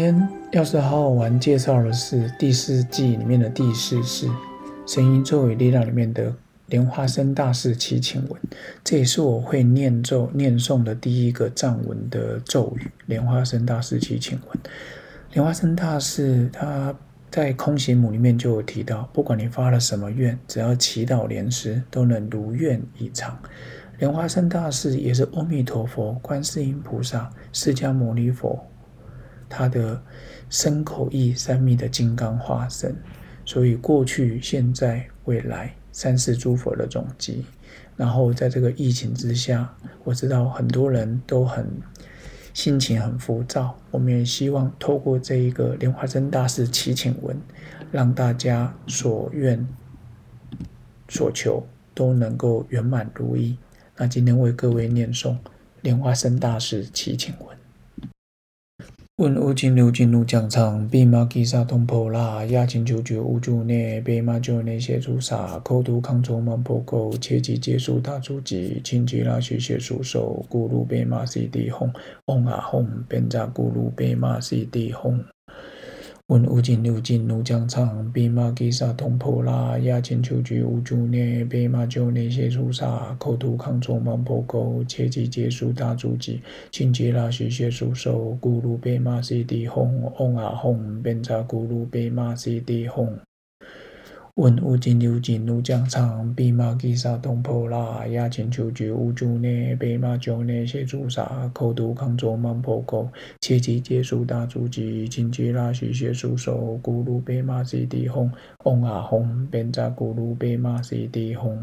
今天要是好好玩，介绍的是第四季里面的第四式《神音咒语力量》里面的莲花生大士祈请文，这也是我会念咒念诵的第一个藏文的咒语——莲花生大士祈请文。莲花生大士他在空行母里面就有提到，不管你发了什么愿，只要祈祷莲师，都能如愿以偿。莲花生大士也是阿弥陀佛、观世音菩萨、释迦牟尼佛。他的身口意三密的金刚化身，所以过去、现在、未来三世诸佛的总集。然后在这个疫情之下，我知道很多人都很心情很浮躁。我们也希望透过这一个莲花生大师祈请文，让大家所愿所求都能够圆满如意。那今天为各位念诵莲花生大师祈请文。问无尽流尽如江长，比玛吉萨通婆拉，亚金九九无住内，比玛九内谢诸萨，口吐康卓曼婆垢，切记结束大诸吉，清吉拉须谢属手，咕噜白马西地轰，轰啊轰，变扎咕噜白马西地轰。闻无尽六尽如将长，比玛吉萨通婆拉，亚金九九无住内，比玛九内谢诸萨，口吐康卓曼婆沟，切记结束大诸吉，清吉拉须谢属手，咕噜贝玛西地吽，嗡啊吽，变扎咕噜贝玛西地吽。闻无尽流尽如江长，比玛吉萨通婆拉，亚金九九无住内，比玛九内谢朱砂，口读康卓曼婆口，切记借书大诸吉，金鸡拉须谢属手，咕噜白马是地吽，嗡啊轰，便扎咕噜白马是地轰。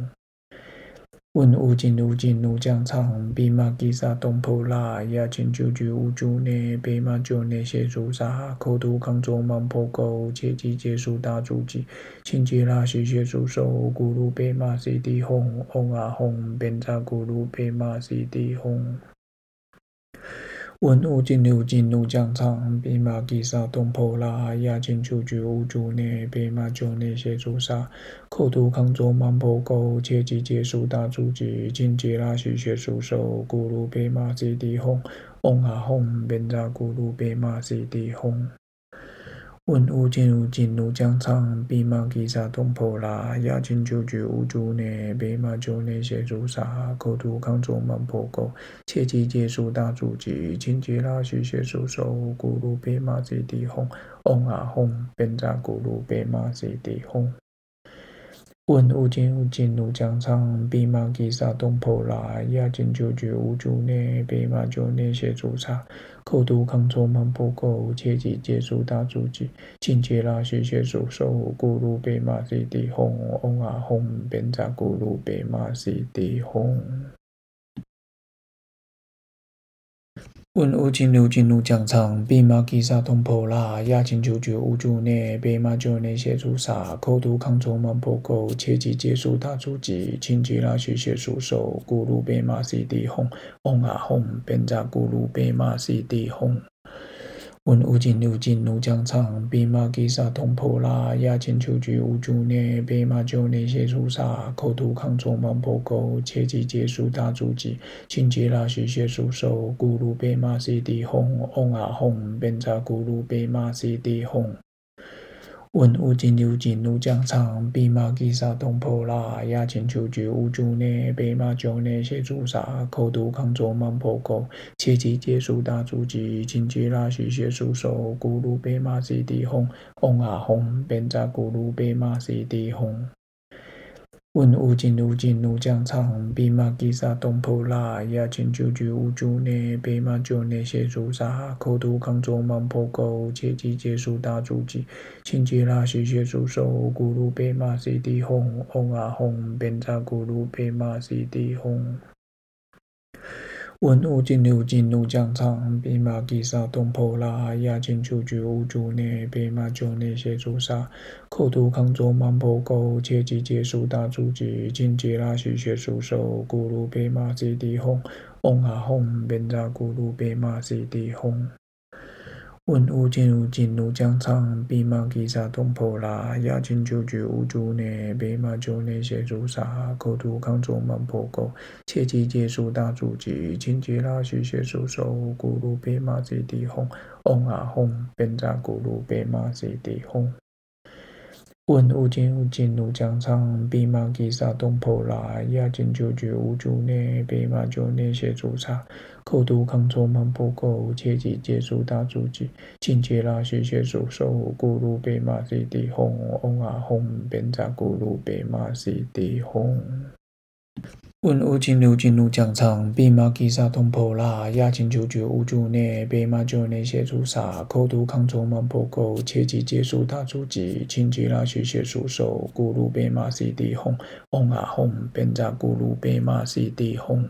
闻无尽如尽如江长，比玛吉萨东坡拉，亚金九九无住内，比玛九内写朱砂，口吐康卓曼婆垢，切记结束大诸吉，清吉拉西写朱手，咕噜兵马西地轰轰啊轰，边扎咕噜兵马西地轰。文物进入进入疆场，兵马击杀东坡拉，亚金九九无主内，兵马就内谢诸萨，口读康卓曼婆垢，切记结束大诸吉，清吉拉西学出手，咕噜兵马西地吽，嗡啊轰，边扎咕噜兵马西地轰。闻无尽如尽如江长，比玛吉萨东婆拉，亚金九九无住内，比玛九内谢诸萨，口读康卓曼婆垢，切记结束大诸吉，清吉拉须谢属手，咕噜贝玛西地吽，嗡啊吽，变扎咕噜贝玛西地吽。闻无尽如尽如江长，比玛吉萨东婆拉，亚金九九无住内，比玛九内谢诸萨，口读康卓曼婆垢，切记结束大诸吉，清吉拉须谢属手，咕噜贝玛西地吽，嗡啊吽，变扎咕噜贝玛西地吽。闻无尽流尽如江长，比玛吉萨通婆拉，亚金九九无住内，比玛九内谢诸萨，口吐康卓曼婆垢，切记结束大诸吉，清吉拉须谢属手，咕噜白马西地轰，轰啊轰，变扎咕噜白马西地轰。闻无尽六尽如将长，比玛吉萨通婆拉，亚金九九无住内，比玛九内谢诸萨，口吐康卓曼婆沟，切记结束大诸吉，清吉拉许谢属手，咕噜贝玛西地吽，嗡啊吽，变扎咕噜贝玛西地吽。闻无尽流尽如江长，比玛吉萨东坡拉，亚金九九无住内，比玛九内谢朱砂，口读康卓曼婆垢，切记结束大足迹，金鸡拉须谢属手，咕噜白马西地红，嗡啊吽，变扎咕噜白马西地红。闻无尽如尽如江长，比马吉萨东坡拉，亚金九九无住内，比马九内写朱砂，口吐康卓曼婆垢，切记结束大诸吉，清吉拉西写朱手，咕噜贝玛西地红，红啊红，边扎咕噜贝玛西地红。文物进入进入疆场，兵马击杀东坡拉，亚金九九无主内，兵马就内谢诸萨，口读康卓曼婆垢，切记结束大诸吉，清吉拉西学出手，咕噜兵马西地吽，嗡啊轰，边扎咕噜兵马西地轰。问无尽无尽如江苍，比玛吉萨东婆拉，雅金九觉无诸内，比玛九内谢诸萨，口吐康卓曼婆垢，切记结束大主吉，清洁拉须谢诸手，咕噜比玛西地吽，嗡啊吽，变扎咕噜比玛西地吽。问无尽无尽如江苍，比玛吉萨东婆拉，雅金九觉无诸内，比玛九内谢诸萨。口吐康卓曼婆垢，切记结束大主吉，清洁拉须谢诸手，咕噜比玛西地轰，嗡啊轰，变扎咕噜比玛西地轰。问无尽如尽如江苍，比玛吉萨东婆拉，雅金九觉无诸内，比玛九内谢诸萨。口吐康卓曼婆垢，切记结束大主吉，清洁拉须谢诸手，咕噜比玛西地轰，嗡啊轰，变扎咕噜比玛西地轰。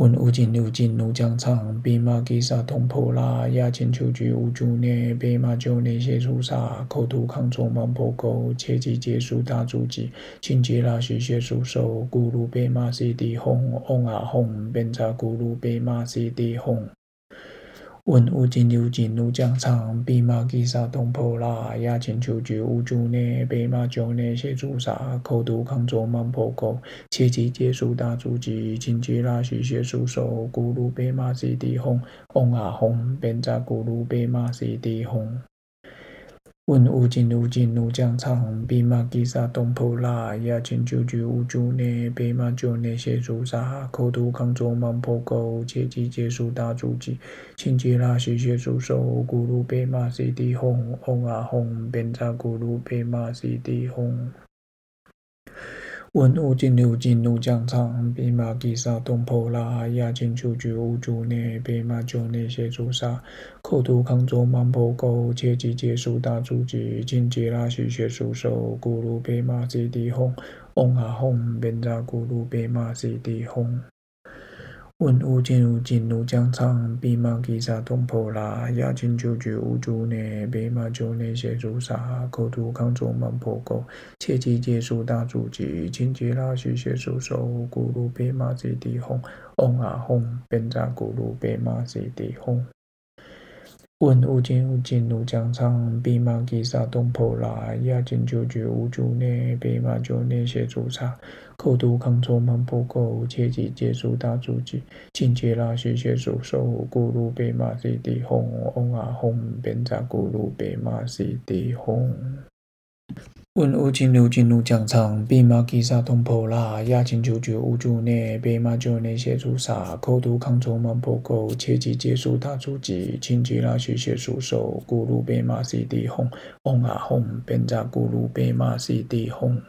文武尽六尽怒江苍，比玛吉萨东婆拉，亚前秋菊无诸内，比玛九内谢诸萨。口吐康卓曼婆垢，切记结束大主吉，清洁拉须谢诸手，咕噜比玛西地吽，嗡啊轰，变扎咕噜比玛西地吽。问无尽如尽如江苍，比玛吉萨东坡拉，雅金九觉无诸内，比玛九内谢朱砂。口吐康卓曼婆垢，切记结束大主吉，清洁拉须谢诸手，咕噜白马西地红，嗡啊吽，变扎咕噜白马西地红。问无尽有尽如江苍，比马吉萨东坡拉，呀金九觉无诸内，比马九内谢诸萨。口吐康卓满坡沟，切记结束大主吉，清吉拉须谢诸手，咕噜比马西地红红啊红，边扎咕噜比马西地红。文物进入进入战场兵马击杀东坡拉，雅金九觉无主内，兵马就内谢诸萨。口吐康州满坡沟，切记结束大主吉，清洁拉须谢诸手，咕噜比玛西地吽，嗡啊吽，变扎咕噜比玛西地轰。问无尽如尽如江苍，比玛吉萨东婆拉，雅金九觉无诸内，比玛九内谢诸萨。口吐康卓曼婆垢，切记结束大主吉，清洁拉须谢诸手，咕噜比玛西地吽，嗡啊吽，变扎咕噜比玛西地吽。问无尽如尽如江苍，比玛吉萨东婆拉，亚金九觉无诸内，兵马九内谢诸萨。口读康州曼婆垢，切记结束大主吉，清洁拉须谢诸手，咕噜比玛西地吽，嗡啊吽，边扎咕噜比玛西地吽。问无尽如尽如江苍，比马吉萨东婆拉，雅金九觉无诸内，比玛九内谢诸萨。口吐康卓曼婆垢，切记结束大出级，青吉拉去写书手，咕噜白马西地吽，嗡啊轰，变扎咕噜白马西地吽。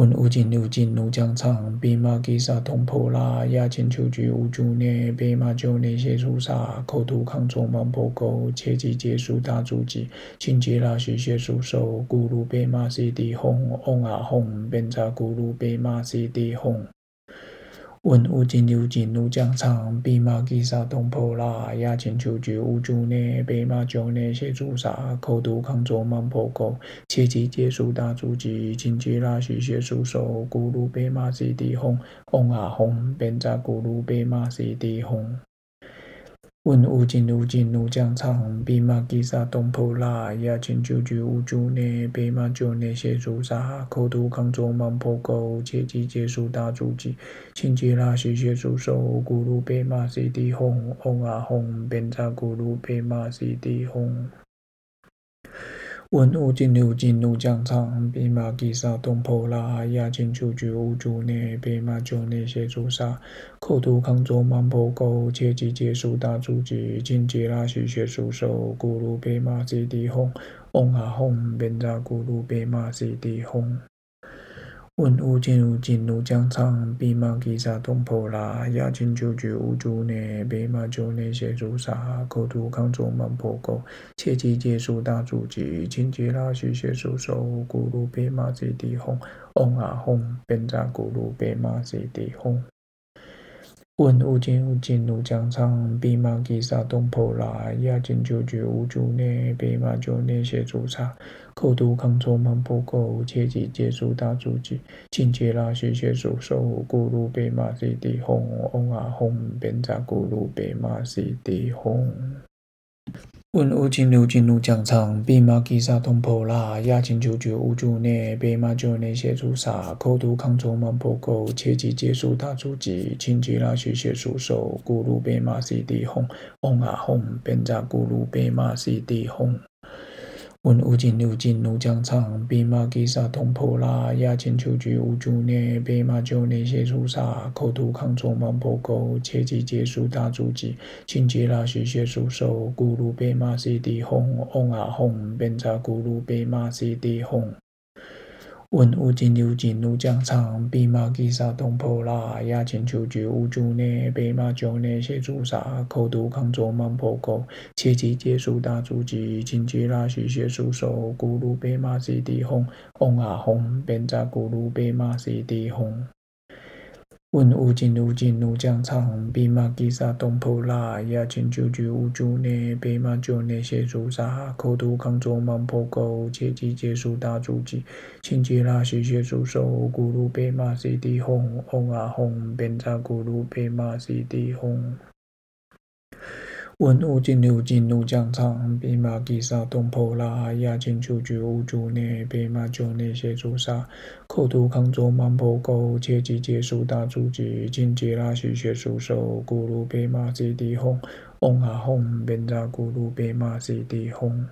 问无尽如尽如江苍，比玛吉萨东婆拉，亚前求绝无诸内，比玛九内谢诸萨。口吐康卓满坡沟，切记结束大足迹，清洁拉须谢诸手，咕噜白马西地轰轰啊轰，变扎咕噜白马西地轰。问无尽如尽如江苍，比玛吉萨东破拉，亚前求觉无诸内，比玛九内谢朱砂。口吐康卓曼婆口，切记结束大足迹，金鸡拉许谢诸手，咕噜比玛西地轰，轰啊轰，边扎咕噜比玛西地轰。问无尽如尽如江苍，比马吉萨东婆拉，雅金九觉无诸内，比玛九内谢苏萨。口吐康卓曼婆沟，切记结束大主吉，清吉拉西谢诸手，咕噜比马西地吽，嗡啊吽，变扎咕噜比马西地文武进入进入将场，兵马击杀东坡拉，雅金九觉无诸内，比玛九内谢诸萨。口吐康卓曼婆垢，切记结束大主吉，清洁拉须谢诸手，咕噜兵马西敌轰，轰啊吽，变扎咕噜兵马西敌轰。问无尽如尽如江苍，比玛吉萨东婆拉，雅金九觉无诸内，比玛九内谢诸萨。口吐康卓曼婆沟，切记结束大主吉，清洁拉须谢诸手，咕噜比玛西地吽，嗡啊吽，变扎咕噜比玛西地吽。问无尽如尽如江苍，比马吉萨东婆拉，雅金九觉无诸内，比马九内谢诸萨。口吐康卓曼婆垢，切记结束大主吉，清洁拉须谢诸手，咕噜比马西地轰，嗡啊轰，边扎咕噜比马西地轰。问乌金牛金如将唱，比马吉萨东婆拉，亚金九九乌朱涅，贝马九内谢祖萨，口吐康州曼婆沟，切记结束大祖吉，清吉拉许写出手，咕噜白马西地轰轰啊轰，变扎咕噜白马西地轰。问乌金六金怒将唱，兵马击杀东婆拉，亚金九九乌九涅，白马九年写书杀，口吐康州曼婆沟，切记结束大祖吉，清吉拉许谢属手，咕噜白马西地轰，嗡啊轰，鞭扎咕噜白马西地轰。问乌金牛金如将唱，比马吉萨东坡拉，亚金九九乌朱涅，白马九内谢祖萨，口读康州满坡沟，切记结束大祖吉，清吉拉许谢属手，咕噜白马是地哄，嗡啊哄，变扎咕噜白马是地红。问乌金如尽如将唱，比马吉萨东坡拉，亚千九九五九年。白马九年写朱砂，口吐康州曼婆沟，切记结束大祖吉，清吉拉许谢属手，咕噜白马西地哄，嗡啊哄，边扎咕噜白马西地哄。问乌金如金如将场，兵马击杀东坡拉，亚金出局乌珠内，兵马就内谢祖萨，口读康州曼婆沟，切记结束大祖吉，清吉拉许学出手，咕噜兵马西地轰，轰啊哄，变扎咕噜兵马西地轰。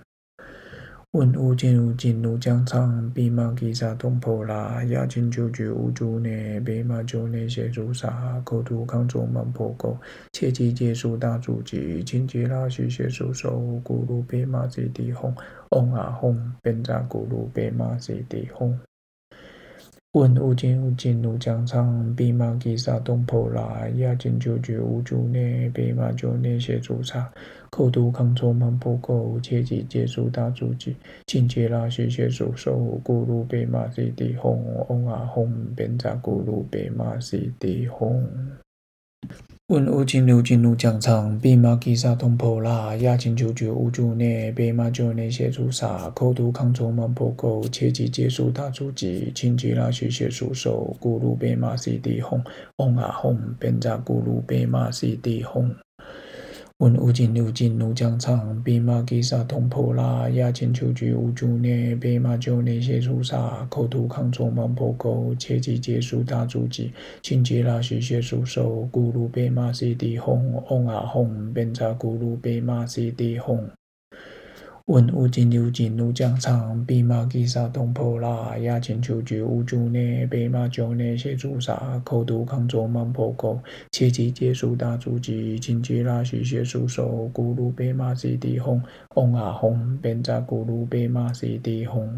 问乌金如金如将唱，比马吉萨东婆拉，亚金九九乌朱涅，贝马九内谢祖萨，口读康州曼婆沟，切记结束大祖吉，清吉拉许谢属手，咕噜贝马西地哄，嗡啊哄，变扎咕噜贝马西地哄。问乌金如金如将唱，比马吉萨东婆拉，亚金九九乌朱涅，贝马九内谢祖萨，扣读康州曼婆沟，切记结束大祖吉，清吉拉许谢属手，咕噜贝马西地哄，嗡啊哄，变扎咕噜贝马西地哄。问乌金如金如将唱，比马吉萨东婆拉，亚金九九乌朱涅，贝马九内谢祖萨，口读康州曼婆沟，切记结束大祖吉，清吉拉许谢属手，咕噜贝马西地哄，嗡啊哄，变扎咕噜贝马西地哄。问乌金如金如将唱，比马吉萨东婆拉，亚金九九乌朱涅，贝马九内谢祖萨，口吐康州曼婆沟，切记结束大祖吉，清吉拉许谢属手，咕噜贝马西地轰，嗡啊哄，变扎咕噜贝马西地轰。问乌金如金如将唱，比马吉萨东坡拉，亚金九九乌朱涅，白马九内谢祖萨，口读康州曼婆沟，切记结束大祖吉，清吉拉许谢叔手，咕噜白马西地哄，嗡啊轰，变扎咕噜白马西地轰。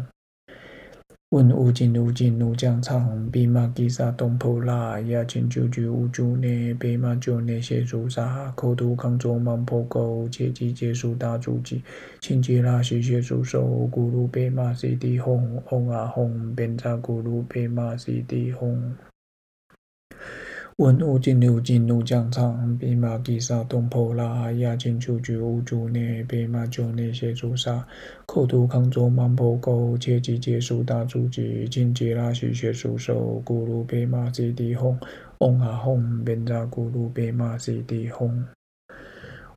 问乌金如金如将唱，比马吉萨东坡拉，亚千九九乌朱涅，贝马九内谢祖萨，口吐康州曼婆沟，切记结束大祖吉，清吉拉许谢属手，咕噜贝马西地轰轰啊哄，变扎咕噜贝马西地轰。文物进入进入战场兵马击杀东坡拉，亚金九九乌朱涅，贝马就内谢祖萨，口读康州曼婆沟，切记结束大祖吉，金吉拉许谢属手，咕噜兵马西地哄，嗡啊轰，边扎咕噜兵马西地轰。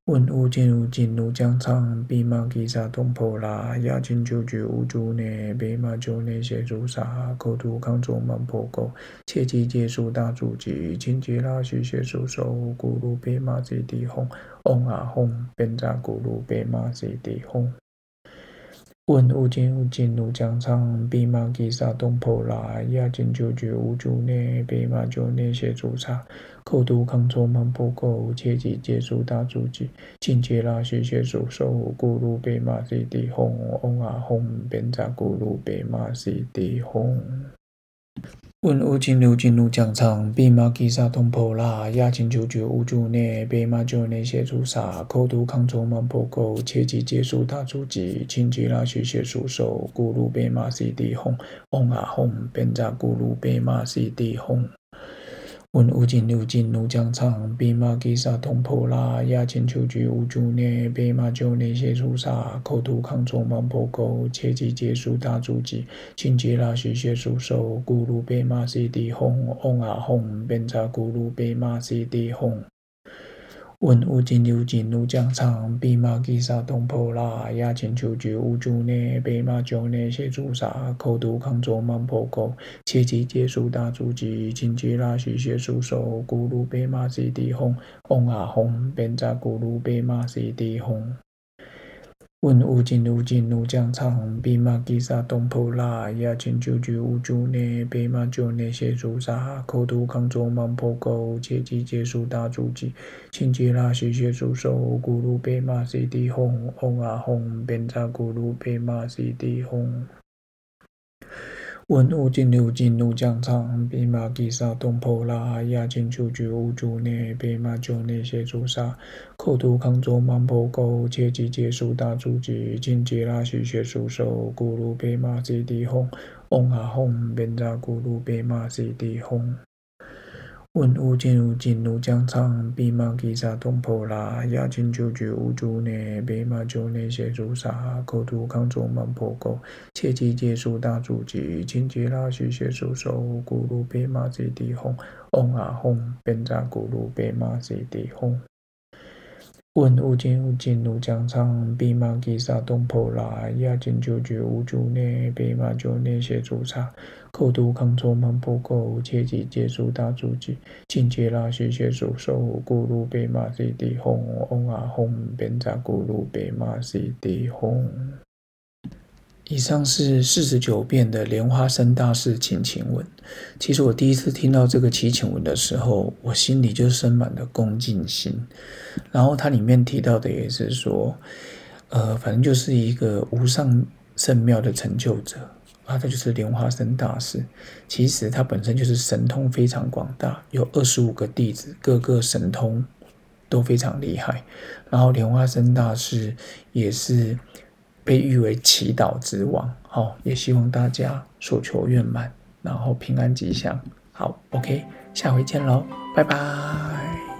问乌金如金如将唱，比马吉萨东婆拉，亚金九九乌朱涅，贝马九内谢祖萨，口吐康州曼婆沟，切记结束大祖吉，清吉拉许谢属手，咕噜贝马西地哄，嗡啊哄，变扎咕噜贝马西地哄。问乌金如金如将唱，比马吉萨东婆拉，亚金九九乌朱涅，贝马九内谢祖萨，口读康州曼婆沟，切记结束大祖吉，清吉拉西谢属手，咕噜贝马西地哄，嗡啊哄，变扎咕噜贝马西地哄。问乌金如金如将唱，比马吉萨通婆拉，亚金九九乌朱涅，贝马九内谢祖萨，口读康州曼婆沟，切记结束大祖吉，清吉拉许谢属手，咕噜贝马西地哄，嗡啊哄，变扎咕噜贝马西地哄。问乌金如金如将唱，兵马吉萨东婆拉，亚金九九乌朱涅，贝马九内谢祖萨，口读康州曼婆沟，切记结束大祖吉，清吉拉许谢属手，咕噜贝马西地轰轰啊轰，变扎咕噜贝马西地轰。问有真有尽如江长，白马吉萨东坡拉，雅琴求觉无诸内，北马九年写朱砂，口吐康卓芒婆沟，切记结束大足迹，金鸡拉须写书手，咕噜白马是地红，嗡啊红，便扎咕噜白马是地红。问无尽如尽如江长，弼马吉萨东坡拉，雅琴求觉无诸内，北马九内写朱砂，口吐康卓芒婆沟，切记结束大足迹，请吉拉西写朱手，咕噜白马西地红，嗡啊红，边扎咕噜白马西地红。文物进入，进入战场，兵马击杀东坡拉，雅琴求觉无诸内，北马九内写朱砂，寇图康卓芒婆沟，切记结束大足迹，请吉拉须写书手，咕噜北马西地红，嗡啊红，便扎咕噜北马西地红。问无尽如尽如江长，弼马吉萨东坡拉，雅琴求觉无诸内，北马九内写朱砂，口读康卓芒婆沟，切记结束大足迹，请吉拉须写书手，咕噜北马吉地红，嗡啊红，便扎咕噜北马吉地红。问无尽如尽如江长，弼马吉萨东坡拉，雅琴求觉无诸内，北马九内写朱砂，口读康卓芒婆沟，切记结束大足迹，请吉拉须写书手，咕噜北马西地红，嗡啊红，便扎咕噜北马西地红。以上是四十九遍的莲花生大士祈请文。其实我第一次听到这个祈请文的时候，我心里就生满了恭敬心。然后它里面提到的也是说，呃，反正就是一个无上圣妙的成就者啊，他就是莲花生大士。其实他本身就是神通非常广大，有二十五个弟子，各个神通都非常厉害。然后莲花生大士也是。被誉为祈祷之王，好，也希望大家所求圆满，然后平安吉祥。好，OK，下回见喽，拜拜。